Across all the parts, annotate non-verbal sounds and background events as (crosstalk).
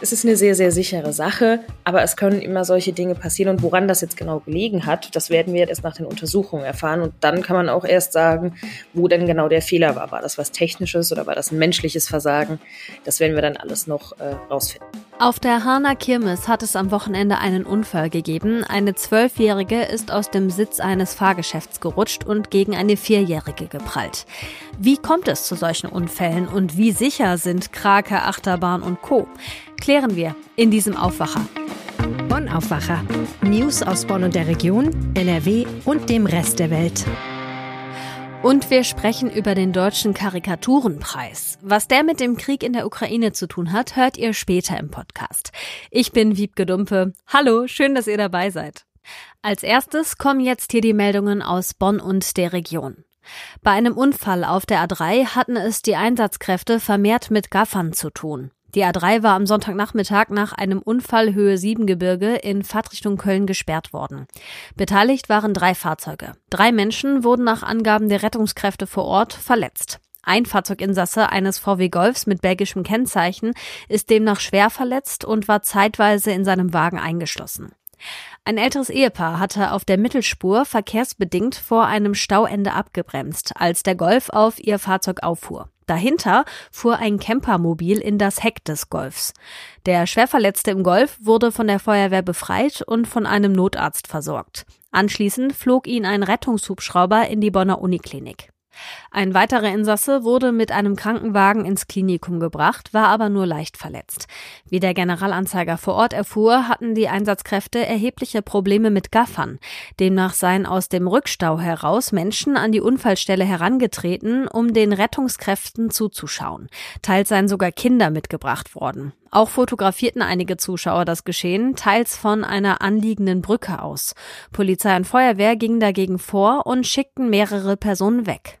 Es ist eine sehr, sehr sichere Sache, aber es können immer solche Dinge passieren. Und woran das jetzt genau gelegen hat, das werden wir erst nach den Untersuchungen erfahren. Und dann kann man auch erst sagen, wo denn genau der Fehler war. War das was Technisches oder war das ein menschliches Versagen? Das werden wir dann alles noch äh, rausfinden. Auf der Hana Kirmes hat es am Wochenende einen Unfall gegeben. Eine Zwölfjährige ist aus dem Sitz eines Fahrgeschäfts gerutscht und gegen eine Vierjährige geprallt. Wie kommt es zu solchen Unfällen und wie sicher sind Krake, Achterbahn und Co.? Klären wir in diesem Aufwacher. Bonn Aufwacher. News aus Bonn und der Region, NRW und dem Rest der Welt. Und wir sprechen über den deutschen Karikaturenpreis. Was der mit dem Krieg in der Ukraine zu tun hat, hört ihr später im Podcast. Ich bin Wiebke Dumpe. Hallo, schön, dass ihr dabei seid. Als erstes kommen jetzt hier die Meldungen aus Bonn und der Region. Bei einem Unfall auf der A3 hatten es die Einsatzkräfte vermehrt mit Gaffern zu tun. Die A3 war am Sonntagnachmittag nach einem Unfall Höhe 7 Gebirge in Fahrtrichtung Köln gesperrt worden. Beteiligt waren drei Fahrzeuge. Drei Menschen wurden nach Angaben der Rettungskräfte vor Ort verletzt. Ein Fahrzeuginsasse eines VW Golfs mit belgischem Kennzeichen ist demnach schwer verletzt und war zeitweise in seinem Wagen eingeschlossen. Ein älteres Ehepaar hatte auf der Mittelspur verkehrsbedingt vor einem Stauende abgebremst, als der Golf auf ihr Fahrzeug auffuhr. Dahinter fuhr ein Campermobil in das Heck des Golfs. Der Schwerverletzte im Golf wurde von der Feuerwehr befreit und von einem Notarzt versorgt. Anschließend flog ihn ein Rettungshubschrauber in die Bonner Uniklinik. Ein weiterer Insasse wurde mit einem Krankenwagen ins Klinikum gebracht, war aber nur leicht verletzt. Wie der Generalanzeiger vor Ort erfuhr, hatten die Einsatzkräfte erhebliche Probleme mit Gaffern. Demnach seien aus dem Rückstau heraus Menschen an die Unfallstelle herangetreten, um den Rettungskräften zuzuschauen. Teils seien sogar Kinder mitgebracht worden. Auch fotografierten einige Zuschauer das Geschehen, teils von einer anliegenden Brücke aus. Polizei und Feuerwehr gingen dagegen vor und schickten mehrere Personen weg.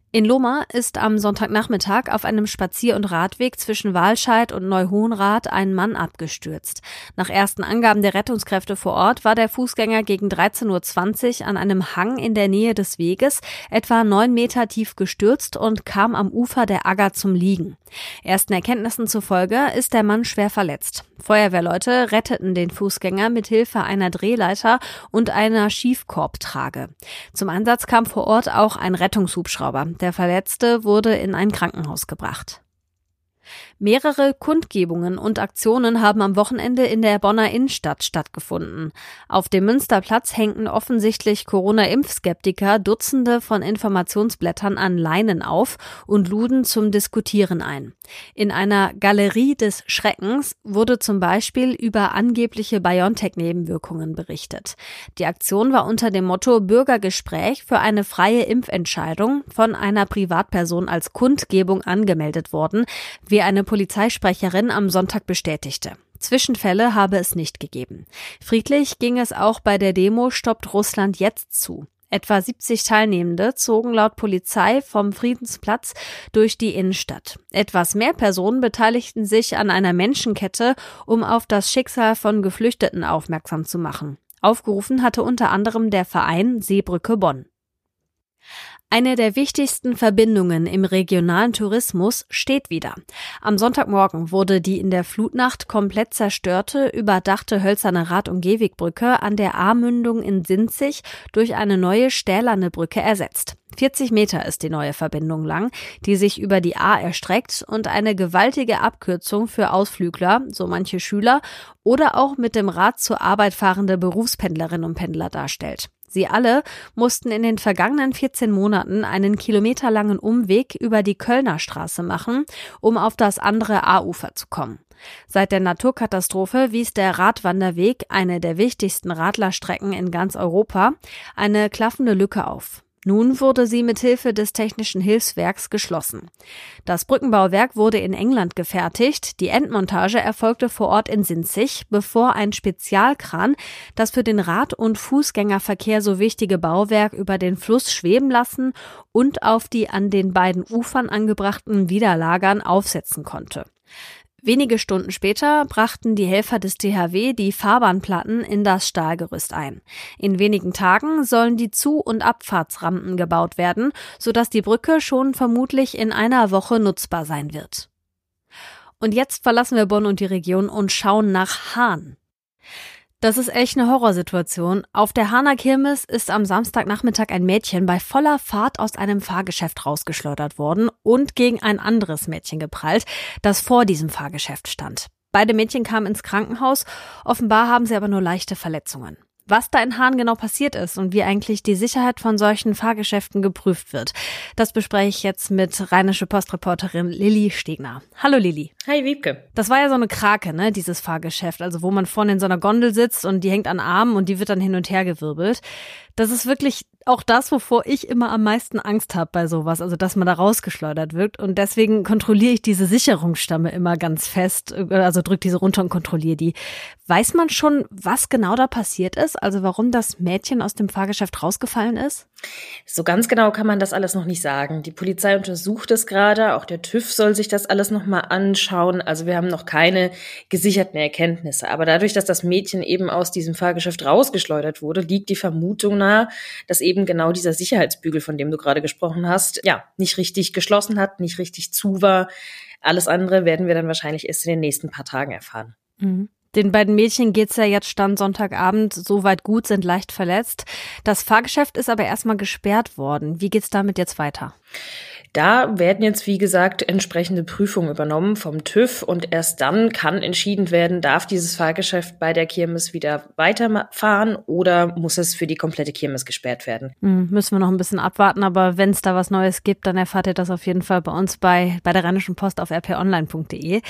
In Lohmar ist am Sonntagnachmittag auf einem Spazier- und Radweg zwischen Walscheid und Neuhohenrath ein Mann abgestürzt. Nach ersten Angaben der Rettungskräfte vor Ort war der Fußgänger gegen 13.20 Uhr an einem Hang in der Nähe des Weges etwa neun Meter tief gestürzt und kam am Ufer der Agger zum Liegen. Ersten Erkenntnissen zufolge ist der Mann schwer verletzt. Feuerwehrleute retteten den Fußgänger mit Hilfe einer Drehleiter und einer Schiefkorbtrage. Zum Einsatz kam vor Ort auch ein Rettungshubschrauber. Der Verletzte wurde in ein Krankenhaus gebracht. Mehrere Kundgebungen und Aktionen haben am Wochenende in der Bonner Innenstadt stattgefunden. Auf dem Münsterplatz hängten offensichtlich Corona-Impfskeptiker Dutzende von Informationsblättern an Leinen auf und luden zum Diskutieren ein. In einer Galerie des Schreckens wurde zum Beispiel über angebliche BioNTech-Nebenwirkungen berichtet. Die Aktion war unter dem Motto Bürgergespräch für eine freie Impfentscheidung von einer Privatperson als Kundgebung angemeldet worden, wie eine Polizeisprecherin am Sonntag bestätigte. Zwischenfälle habe es nicht gegeben. Friedlich ging es auch bei der Demo Stoppt Russland jetzt zu. Etwa 70 Teilnehmende zogen laut Polizei vom Friedensplatz durch die Innenstadt. Etwas mehr Personen beteiligten sich an einer Menschenkette, um auf das Schicksal von Geflüchteten aufmerksam zu machen. Aufgerufen hatte unter anderem der Verein Seebrücke Bonn. Eine der wichtigsten Verbindungen im regionalen Tourismus steht wieder. Am Sonntagmorgen wurde die in der Flutnacht komplett zerstörte, überdachte hölzerne Rad- und Gehwegbrücke an der A-Mündung in Sinzig durch eine neue stählerne Brücke ersetzt. 40 Meter ist die neue Verbindung lang, die sich über die A erstreckt und eine gewaltige Abkürzung für Ausflügler, so manche Schüler, oder auch mit dem Rad zur Arbeit fahrende Berufspendlerinnen und Pendler darstellt. Sie alle mussten in den vergangenen 14 Monaten einen kilometerlangen Umweg über die Kölner Straße machen, um auf das andere A-Ufer zu kommen. Seit der Naturkatastrophe wies der Radwanderweg, eine der wichtigsten Radlerstrecken in ganz Europa, eine klaffende Lücke auf. Nun wurde sie mit Hilfe des Technischen Hilfswerks geschlossen. Das Brückenbauwerk wurde in England gefertigt, die Endmontage erfolgte vor Ort in Sinzig, bevor ein Spezialkran das für den Rad- und Fußgängerverkehr so wichtige Bauwerk über den Fluss schweben lassen und auf die an den beiden Ufern angebrachten Widerlagern aufsetzen konnte. Wenige Stunden später brachten die Helfer des THW die Fahrbahnplatten in das Stahlgerüst ein. In wenigen Tagen sollen die Zu- und Abfahrtsrampen gebaut werden, sodass die Brücke schon vermutlich in einer Woche nutzbar sein wird. Und jetzt verlassen wir Bonn und die Region und schauen nach Hahn. Das ist echt eine Horrorsituation. Auf der Hahner Kirmes ist am Samstagnachmittag ein Mädchen bei voller Fahrt aus einem Fahrgeschäft rausgeschleudert worden und gegen ein anderes Mädchen geprallt, das vor diesem Fahrgeschäft stand. Beide Mädchen kamen ins Krankenhaus, offenbar haben sie aber nur leichte Verletzungen was da in Hahn genau passiert ist und wie eigentlich die Sicherheit von solchen Fahrgeschäften geprüft wird. Das bespreche ich jetzt mit rheinische Postreporterin Lilly Stegner. Hallo Lilly. Hi Wiebke. Das war ja so eine Krake, ne, dieses Fahrgeschäft, also wo man vorne in so einer Gondel sitzt und die hängt an Armen und die wird dann hin und her gewirbelt. Das ist wirklich auch das, wovor ich immer am meisten Angst habe bei sowas, also dass man da rausgeschleudert wird. Und deswegen kontrolliere ich diese Sicherungsstamme immer ganz fest, also drücke diese runter und kontrolliere die. Weiß man schon, was genau da passiert ist? Also warum das Mädchen aus dem Fahrgeschäft rausgefallen ist? So ganz genau kann man das alles noch nicht sagen. Die Polizei untersucht es gerade, auch der TÜV soll sich das alles nochmal anschauen. Also wir haben noch keine gesicherten Erkenntnisse. Aber dadurch, dass das Mädchen eben aus diesem Fahrgeschäft rausgeschleudert wurde, liegt die Vermutung nahe, dass eben genau dieser Sicherheitsbügel, von dem du gerade gesprochen hast, ja, nicht richtig geschlossen hat, nicht richtig zu war. Alles andere werden wir dann wahrscheinlich erst in den nächsten paar Tagen erfahren. Mhm. Den beiden Mädchen geht's ja jetzt Stand Sonntagabend soweit gut, sind leicht verletzt. Das Fahrgeschäft ist aber erstmal gesperrt worden. Wie geht's damit jetzt weiter? Da werden jetzt, wie gesagt, entsprechende Prüfungen übernommen vom TÜV und erst dann kann entschieden werden, darf dieses Fahrgeschäft bei der Kirmes wieder weiterfahren oder muss es für die komplette Kirmes gesperrt werden? Hm, müssen wir noch ein bisschen abwarten, aber wenn es da was Neues gibt, dann erfahrt ihr das auf jeden Fall bei uns bei, bei der Rheinischen Post auf rponline.de.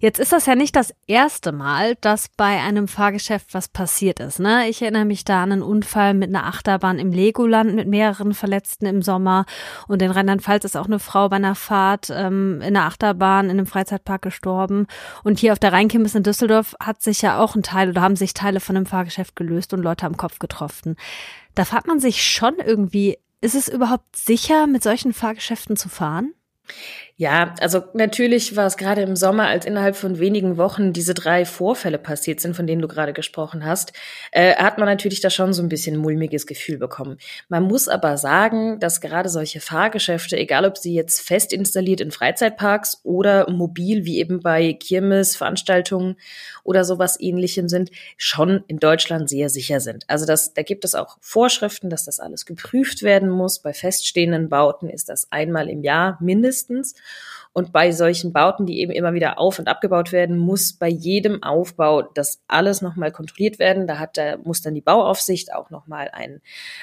Jetzt ist das ja nicht das erste Mal, dass bei einem Fahrgeschäft was passiert ist. Ne? Ich erinnere mich da an einen Unfall mit einer Achterbahn im Legoland mit mehreren Verletzten im Sommer und in Rheinland-Pfalz ist auch eine Frau bei einer Fahrt ähm, in der Achterbahn in einem Freizeitpark gestorben. Und hier auf der Rheinkirmes in Düsseldorf hat sich ja auch ein Teil oder haben sich Teile von einem Fahrgeschäft gelöst und Leute am Kopf getroffen. Da fragt man sich schon irgendwie, ist es überhaupt sicher, mit solchen Fahrgeschäften zu fahren? Ja, also natürlich war es gerade im Sommer, als innerhalb von wenigen Wochen diese drei Vorfälle passiert sind, von denen du gerade gesprochen hast, äh, hat man natürlich da schon so ein bisschen mulmiges Gefühl bekommen. Man muss aber sagen, dass gerade solche Fahrgeschäfte, egal ob sie jetzt fest installiert in Freizeitparks oder mobil, wie eben bei Kirmes, Veranstaltungen oder sowas ähnlichem sind, schon in Deutschland sehr sicher sind. Also das, da gibt es auch Vorschriften, dass das alles geprüft werden muss. Bei feststehenden Bauten ist das einmal im Jahr mindestens. Und bei solchen Bauten, die eben immer wieder auf- und abgebaut werden, muss bei jedem Aufbau das alles nochmal kontrolliert werden. Da hat, da muss dann die Bauaufsicht auch nochmal einen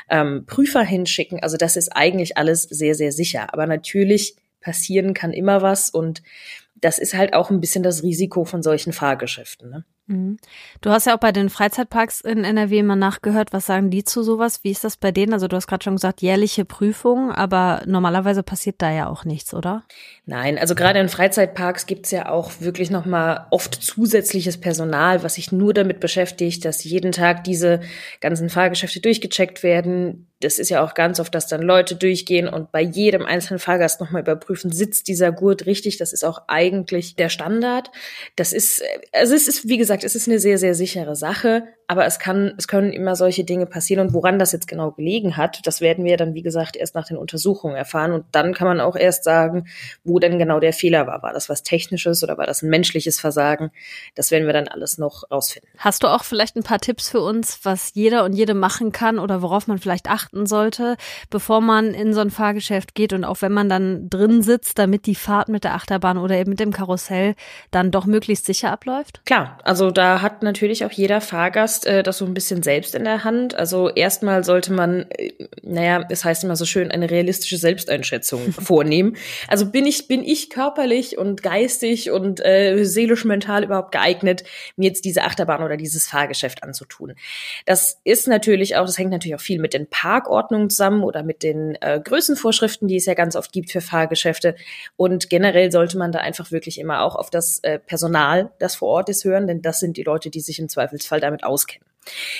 ähm, Prüfer hinschicken. Also das ist eigentlich alles sehr, sehr sicher. Aber natürlich passieren kann immer was und das ist halt auch ein bisschen das Risiko von solchen Fahrgeschäften. Ne? Mhm. Du hast ja auch bei den Freizeitparks in NRW mal nachgehört. Was sagen die zu sowas? Wie ist das bei denen? Also du hast gerade schon gesagt, jährliche Prüfungen, aber normalerweise passiert da ja auch nichts, oder? Nein, also gerade in Freizeitparks gibt's ja auch wirklich nochmal oft zusätzliches Personal, was sich nur damit beschäftigt, dass jeden Tag diese ganzen Fahrgeschäfte durchgecheckt werden. Das ist ja auch ganz oft, dass dann Leute durchgehen und bei jedem einzelnen Fahrgast nochmal überprüfen, sitzt dieser Gurt richtig? Das ist auch eigentlich der Standard. Das ist, also es ist, wie gesagt, gesagt, es ist eine sehr, sehr sichere Sache, aber es kann, es können immer solche Dinge passieren und woran das jetzt genau gelegen hat, das werden wir dann, wie gesagt, erst nach den Untersuchungen erfahren und dann kann man auch erst sagen, wo denn genau der Fehler war. War das was Technisches oder war das ein menschliches Versagen? Das werden wir dann alles noch rausfinden. Hast du auch vielleicht ein paar Tipps für uns, was jeder und jede machen kann oder worauf man vielleicht achten sollte, bevor man in so ein Fahrgeschäft geht und auch wenn man dann drin sitzt, damit die Fahrt mit der Achterbahn oder eben mit dem Karussell dann doch möglichst sicher abläuft? Klar, also also da hat natürlich auch jeder Fahrgast äh, das so ein bisschen selbst in der Hand. Also erstmal sollte man, äh, naja, es heißt immer so schön, eine realistische Selbsteinschätzung (laughs) vornehmen. Also bin ich, bin ich körperlich und geistig und äh, seelisch mental überhaupt geeignet, mir jetzt diese Achterbahn oder dieses Fahrgeschäft anzutun. Das ist natürlich auch, das hängt natürlich auch viel mit den Parkordnungen zusammen oder mit den äh, Größenvorschriften, die es ja ganz oft gibt für Fahrgeschäfte. Und generell sollte man da einfach wirklich immer auch auf das äh, Personal, das vor Ort ist, hören, denn das das sind die Leute, die sich im Zweifelsfall damit auskennen.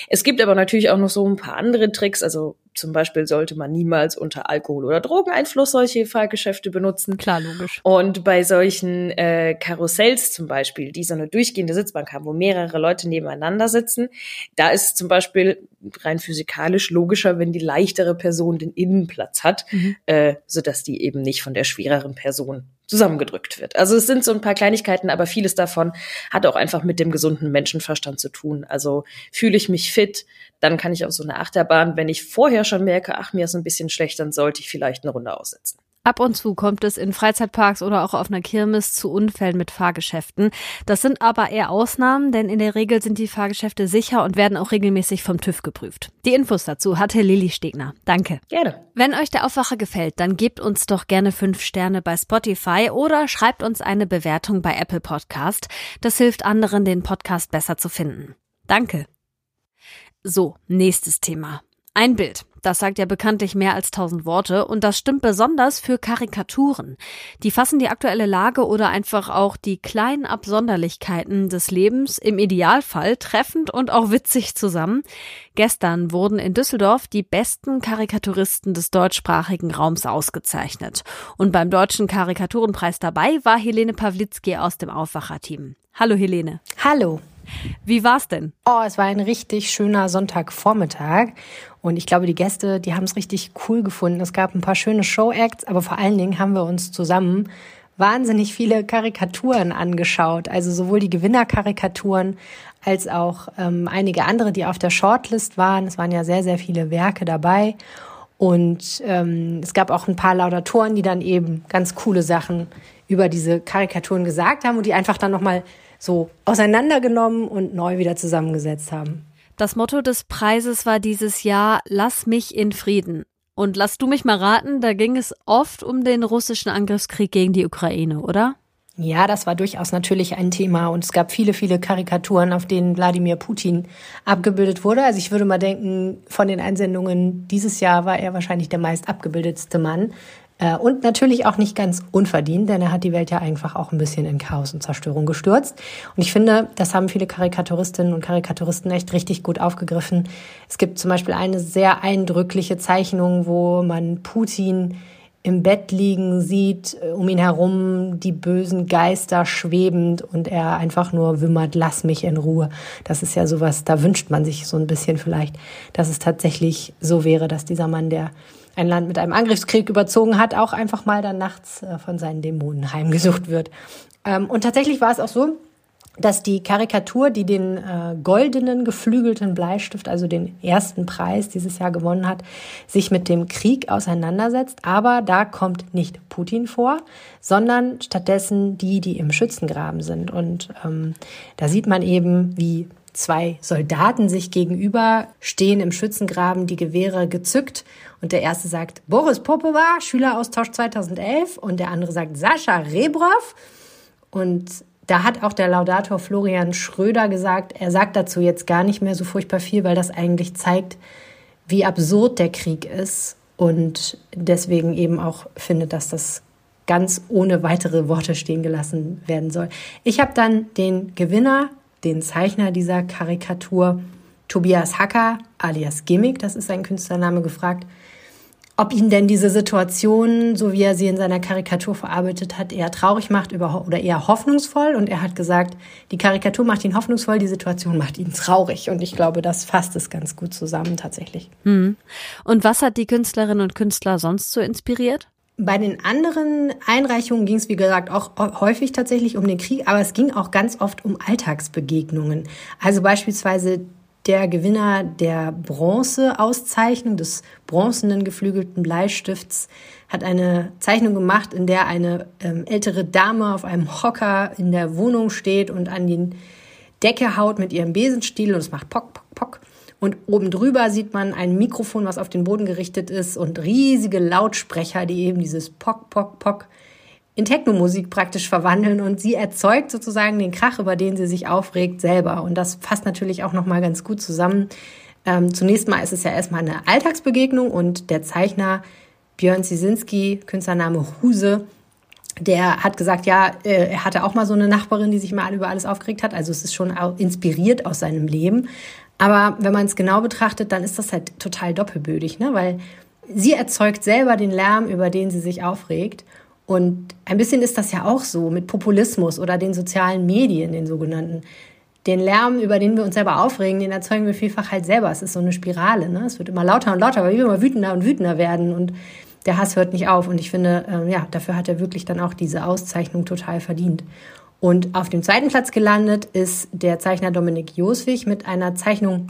Es gibt aber natürlich auch noch so ein paar andere Tricks. Also zum Beispiel sollte man niemals unter Alkohol- oder Drogeneinfluss solche Fahrgeschäfte benutzen. Klar, logisch. Und bei solchen äh, Karussells zum Beispiel, die so eine durchgehende Sitzbank haben, wo mehrere Leute nebeneinander sitzen, da ist zum Beispiel rein physikalisch logischer, wenn die leichtere Person den Innenplatz hat, mhm. äh, sodass die eben nicht von der schwereren Person zusammengedrückt wird. Also es sind so ein paar Kleinigkeiten, aber vieles davon hat auch einfach mit dem gesunden Menschenverstand zu tun. Also fühle ich mich fit, dann kann ich auf so eine Achterbahn. Wenn ich vorher schon merke, ach, mir ist ein bisschen schlecht, dann sollte ich vielleicht eine Runde aussetzen. Ab und zu kommt es in Freizeitparks oder auch auf einer Kirmes zu Unfällen mit Fahrgeschäften. Das sind aber eher Ausnahmen, denn in der Regel sind die Fahrgeschäfte sicher und werden auch regelmäßig vom TÜV geprüft. Die Infos dazu hatte Lilly Stegner. Danke. Gerne. Wenn euch der Aufwacher gefällt, dann gebt uns doch gerne fünf Sterne bei Spotify oder schreibt uns eine Bewertung bei Apple Podcast. Das hilft anderen, den Podcast besser zu finden. Danke. So, nächstes Thema. Ein Bild. Das sagt ja bekanntlich mehr als tausend Worte und das stimmt besonders für Karikaturen. Die fassen die aktuelle Lage oder einfach auch die kleinen Absonderlichkeiten des Lebens im Idealfall treffend und auch witzig zusammen. Gestern wurden in Düsseldorf die besten Karikaturisten des deutschsprachigen Raums ausgezeichnet. Und beim Deutschen Karikaturenpreis dabei war Helene Pawlitzki aus dem Aufwacherteam. Hallo Helene. Hallo. Wie war's denn? Oh, es war ein richtig schöner Sonntagvormittag und ich glaube, die Gäste, die haben es richtig cool gefunden. Es gab ein paar schöne Show-Acts, aber vor allen Dingen haben wir uns zusammen wahnsinnig viele Karikaturen angeschaut. Also sowohl die Gewinnerkarikaturen als auch ähm, einige andere, die auf der Shortlist waren. Es waren ja sehr, sehr viele Werke dabei. Und ähm, es gab auch ein paar Laudatoren, die dann eben ganz coole Sachen über diese Karikaturen gesagt haben und die einfach dann nochmal so auseinandergenommen und neu wieder zusammengesetzt haben. Das Motto des Preises war dieses Jahr Lass mich in Frieden. Und lass du mich mal raten, da ging es oft um den russischen Angriffskrieg gegen die Ukraine, oder? Ja, das war durchaus natürlich ein Thema und es gab viele, viele Karikaturen, auf denen Wladimir Putin abgebildet wurde. Also ich würde mal denken, von den Einsendungen dieses Jahr war er wahrscheinlich der meist abgebildetste Mann. Äh, und natürlich auch nicht ganz unverdient, denn er hat die Welt ja einfach auch ein bisschen in Chaos und Zerstörung gestürzt. Und ich finde, das haben viele Karikaturistinnen und Karikaturisten echt richtig gut aufgegriffen. Es gibt zum Beispiel eine sehr eindrückliche Zeichnung, wo man Putin im Bett liegen sieht, äh, um ihn herum die bösen Geister schwebend und er einfach nur wimmert, lass mich in Ruhe. Das ist ja sowas, da wünscht man sich so ein bisschen vielleicht, dass es tatsächlich so wäre, dass dieser Mann, der ein Land mit einem Angriffskrieg überzogen hat, auch einfach mal dann nachts äh, von seinen Dämonen heimgesucht wird. Ähm, und tatsächlich war es auch so, dass die Karikatur, die den äh, goldenen geflügelten Bleistift, also den ersten Preis dieses Jahr gewonnen hat, sich mit dem Krieg auseinandersetzt. Aber da kommt nicht Putin vor, sondern stattdessen die, die im Schützengraben sind. Und ähm, da sieht man eben, wie zwei Soldaten sich gegenüber stehen im Schützengraben, die Gewehre gezückt. Und der erste sagt Boris Popova, Schüleraustausch 2011. Und der andere sagt Sascha Rebrov. Und da hat auch der Laudator Florian Schröder gesagt, er sagt dazu jetzt gar nicht mehr so furchtbar viel, weil das eigentlich zeigt, wie absurd der Krieg ist. Und deswegen eben auch findet, dass das ganz ohne weitere Worte stehen gelassen werden soll. Ich habe dann den Gewinner den Zeichner dieser Karikatur, Tobias Hacker alias Gimmick, das ist sein Künstlername, gefragt, ob ihn denn diese Situation, so wie er sie in seiner Karikatur verarbeitet hat, eher traurig macht oder eher hoffnungsvoll. Und er hat gesagt, die Karikatur macht ihn hoffnungsvoll, die Situation macht ihn traurig. Und ich glaube, das fasst es ganz gut zusammen tatsächlich. Hm. Und was hat die Künstlerinnen und Künstler sonst so inspiriert? Bei den anderen Einreichungen ging es, wie gesagt, auch häufig tatsächlich um den Krieg, aber es ging auch ganz oft um Alltagsbegegnungen. Also beispielsweise der Gewinner der Bronze-Auszeichnung des bronzenen geflügelten Bleistifts hat eine Zeichnung gemacht, in der eine ähm, ältere Dame auf einem Hocker in der Wohnung steht und an die Decke haut mit ihrem Besenstiel und es macht Pock, Pock, Pock. Und oben drüber sieht man ein Mikrofon, was auf den Boden gerichtet ist und riesige Lautsprecher, die eben dieses Pock, Pock, Pock in Technomusik praktisch verwandeln und sie erzeugt sozusagen den Krach, über den sie sich aufregt, selber. Und das fasst natürlich auch nochmal ganz gut zusammen. Ähm, zunächst mal ist es ja erstmal eine Alltagsbegegnung und der Zeichner Björn Zisinski, Künstlername Huse, der hat gesagt, ja, äh, er hatte auch mal so eine Nachbarin, die sich mal über alles aufgeregt hat. Also es ist schon inspiriert aus seinem Leben. Aber wenn man es genau betrachtet, dann ist das halt total doppelbödig, ne? weil sie erzeugt selber den Lärm, über den sie sich aufregt. Und ein bisschen ist das ja auch so mit Populismus oder den sozialen Medien, den sogenannten. Den Lärm, über den wir uns selber aufregen, den erzeugen wir vielfach halt selber. Es ist so eine Spirale. Ne? Es wird immer lauter und lauter, weil wir immer wütender und wütender werden. Und der Hass hört nicht auf. Und ich finde, äh, ja, dafür hat er wirklich dann auch diese Auszeichnung total verdient. Und auf dem zweiten Platz gelandet ist der Zeichner Dominik Joswig mit einer Zeichnung,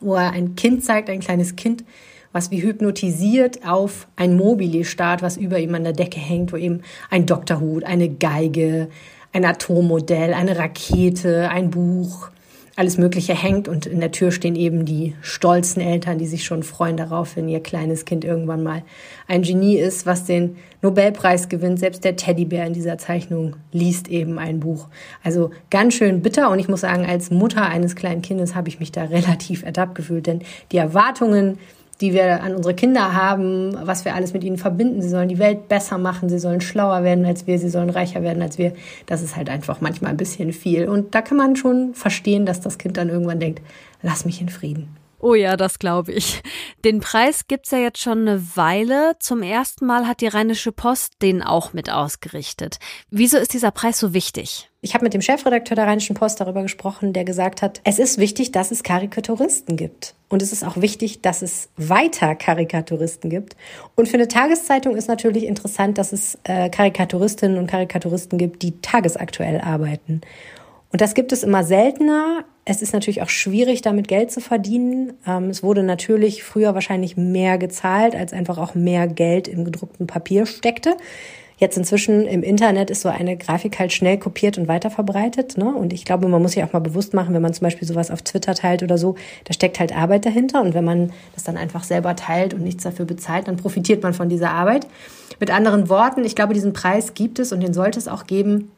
wo er ein Kind zeigt, ein kleines Kind, was wie hypnotisiert auf ein Mobile starrt, was über ihm an der Decke hängt, wo eben ein Doktorhut, eine Geige, ein Atommodell, eine Rakete, ein Buch, alles Mögliche hängt und in der Tür stehen eben die stolzen Eltern, die sich schon freuen darauf, wenn ihr kleines Kind irgendwann mal ein Genie ist, was den Nobelpreis gewinnt. Selbst der Teddybär in dieser Zeichnung liest eben ein Buch. Also ganz schön bitter und ich muss sagen, als Mutter eines kleinen Kindes habe ich mich da (laughs) relativ ertappt gefühlt, denn die Erwartungen, die wir an unsere Kinder haben, was wir alles mit ihnen verbinden. Sie sollen die Welt besser machen, sie sollen schlauer werden als wir, sie sollen reicher werden als wir. Das ist halt einfach manchmal ein bisschen viel. Und da kann man schon verstehen, dass das Kind dann irgendwann denkt, lass mich in Frieden. Oh ja, das glaube ich. Den Preis gibt's ja jetzt schon eine Weile. Zum ersten Mal hat die Rheinische Post den auch mit ausgerichtet. Wieso ist dieser Preis so wichtig? Ich habe mit dem Chefredakteur der Rheinischen Post darüber gesprochen, der gesagt hat, es ist wichtig, dass es Karikaturisten gibt. Und es ist auch wichtig, dass es weiter Karikaturisten gibt. Und für eine Tageszeitung ist natürlich interessant, dass es äh, Karikaturistinnen und Karikaturisten gibt, die tagesaktuell arbeiten. Und das gibt es immer seltener. Es ist natürlich auch schwierig, damit Geld zu verdienen. Ähm, es wurde natürlich früher wahrscheinlich mehr gezahlt, als einfach auch mehr Geld im gedruckten Papier steckte. Jetzt inzwischen im Internet ist so eine Grafik halt schnell kopiert und weiterverbreitet. Ne? Und ich glaube, man muss sich auch mal bewusst machen, wenn man zum Beispiel sowas auf Twitter teilt oder so, da steckt halt Arbeit dahinter. Und wenn man das dann einfach selber teilt und nichts dafür bezahlt, dann profitiert man von dieser Arbeit. Mit anderen Worten, ich glaube, diesen Preis gibt es und den sollte es auch geben,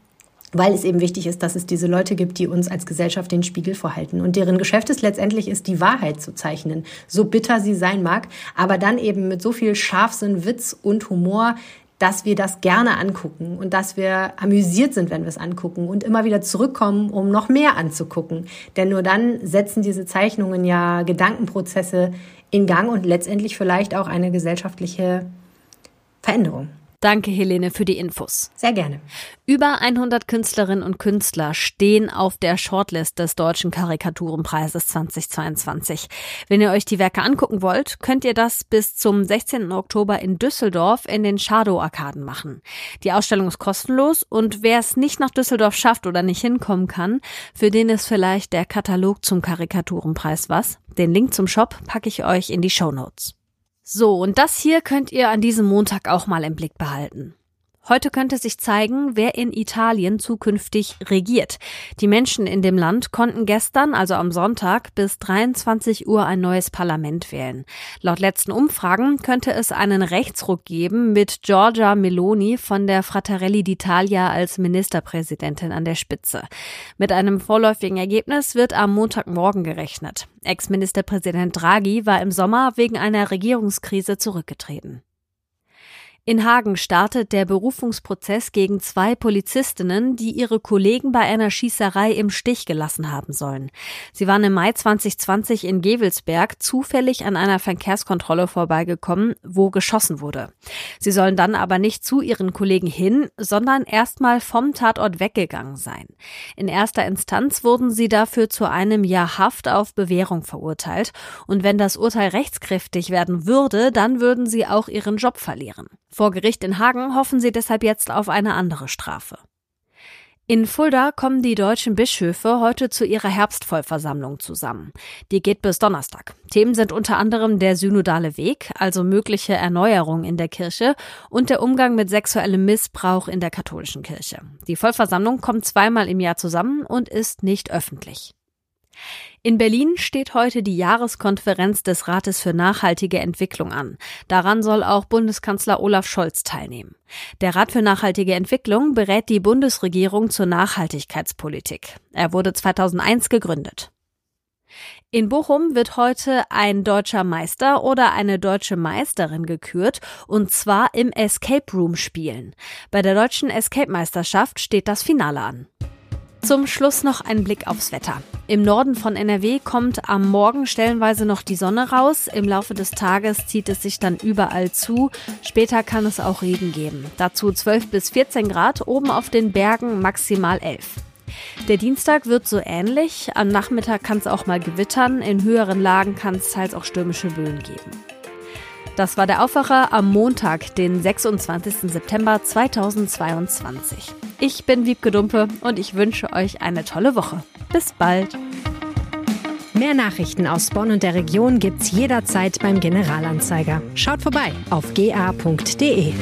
weil es eben wichtig ist, dass es diese Leute gibt, die uns als Gesellschaft den Spiegel vorhalten und deren Geschäft es letztendlich ist, die Wahrheit zu zeichnen, so bitter sie sein mag, aber dann eben mit so viel Scharfsinn, Witz und Humor, dass wir das gerne angucken und dass wir amüsiert sind, wenn wir es angucken und immer wieder zurückkommen, um noch mehr anzugucken. Denn nur dann setzen diese Zeichnungen ja Gedankenprozesse in Gang und letztendlich vielleicht auch eine gesellschaftliche Veränderung. Danke, Helene, für die Infos. Sehr gerne. Über 100 Künstlerinnen und Künstler stehen auf der Shortlist des Deutschen Karikaturenpreises 2022. Wenn ihr euch die Werke angucken wollt, könnt ihr das bis zum 16. Oktober in Düsseldorf in den Shadow-Arkaden machen. Die Ausstellung ist kostenlos und wer es nicht nach Düsseldorf schafft oder nicht hinkommen kann, für den ist vielleicht der Katalog zum Karikaturenpreis was. Den Link zum Shop packe ich euch in die Show Notes. So, und das hier könnt ihr an diesem Montag auch mal im Blick behalten. Heute könnte sich zeigen, wer in Italien zukünftig regiert. Die Menschen in dem Land konnten gestern, also am Sonntag, bis 23 Uhr ein neues Parlament wählen. Laut letzten Umfragen könnte es einen Rechtsruck geben mit Giorgia Meloni von der Frattarelli d'Italia als Ministerpräsidentin an der Spitze. Mit einem vorläufigen Ergebnis wird am Montagmorgen gerechnet. Ex-Ministerpräsident Draghi war im Sommer wegen einer Regierungskrise zurückgetreten. In Hagen startet der Berufungsprozess gegen zwei Polizistinnen, die ihre Kollegen bei einer Schießerei im Stich gelassen haben sollen. Sie waren im Mai 2020 in Gewelsberg zufällig an einer Verkehrskontrolle vorbeigekommen, wo geschossen wurde. Sie sollen dann aber nicht zu ihren Kollegen hin, sondern erstmal vom Tatort weggegangen sein. In erster Instanz wurden sie dafür zu einem Jahr Haft auf Bewährung verurteilt. Und wenn das Urteil rechtskräftig werden würde, dann würden sie auch ihren Job verlieren. Vor Gericht in Hagen hoffen sie deshalb jetzt auf eine andere Strafe. In Fulda kommen die deutschen Bischöfe heute zu ihrer Herbstvollversammlung zusammen. Die geht bis Donnerstag. Themen sind unter anderem der synodale Weg, also mögliche Erneuerung in der Kirche und der Umgang mit sexuellem Missbrauch in der katholischen Kirche. Die Vollversammlung kommt zweimal im Jahr zusammen und ist nicht öffentlich. In Berlin steht heute die Jahreskonferenz des Rates für nachhaltige Entwicklung an. Daran soll auch Bundeskanzler Olaf Scholz teilnehmen. Der Rat für nachhaltige Entwicklung berät die Bundesregierung zur Nachhaltigkeitspolitik. Er wurde 2001 gegründet. In Bochum wird heute ein deutscher Meister oder eine deutsche Meisterin gekürt, und zwar im Escape Room Spielen. Bei der deutschen Escape Meisterschaft steht das Finale an. Zum Schluss noch ein Blick aufs Wetter. Im Norden von NRW kommt am Morgen stellenweise noch die Sonne raus. Im Laufe des Tages zieht es sich dann überall zu. Später kann es auch Regen geben. Dazu 12 bis 14 Grad, oben auf den Bergen maximal 11. Der Dienstag wird so ähnlich. Am Nachmittag kann es auch mal gewittern. In höheren Lagen kann es teils auch stürmische Böen geben. Das war der Aufwacher am Montag, den 26. September 2022. Ich bin Wiebke Dumpe und ich wünsche euch eine tolle Woche. Bis bald. Mehr Nachrichten aus Bonn und der Region gibt's jederzeit beim Generalanzeiger. Schaut vorbei auf ga.de.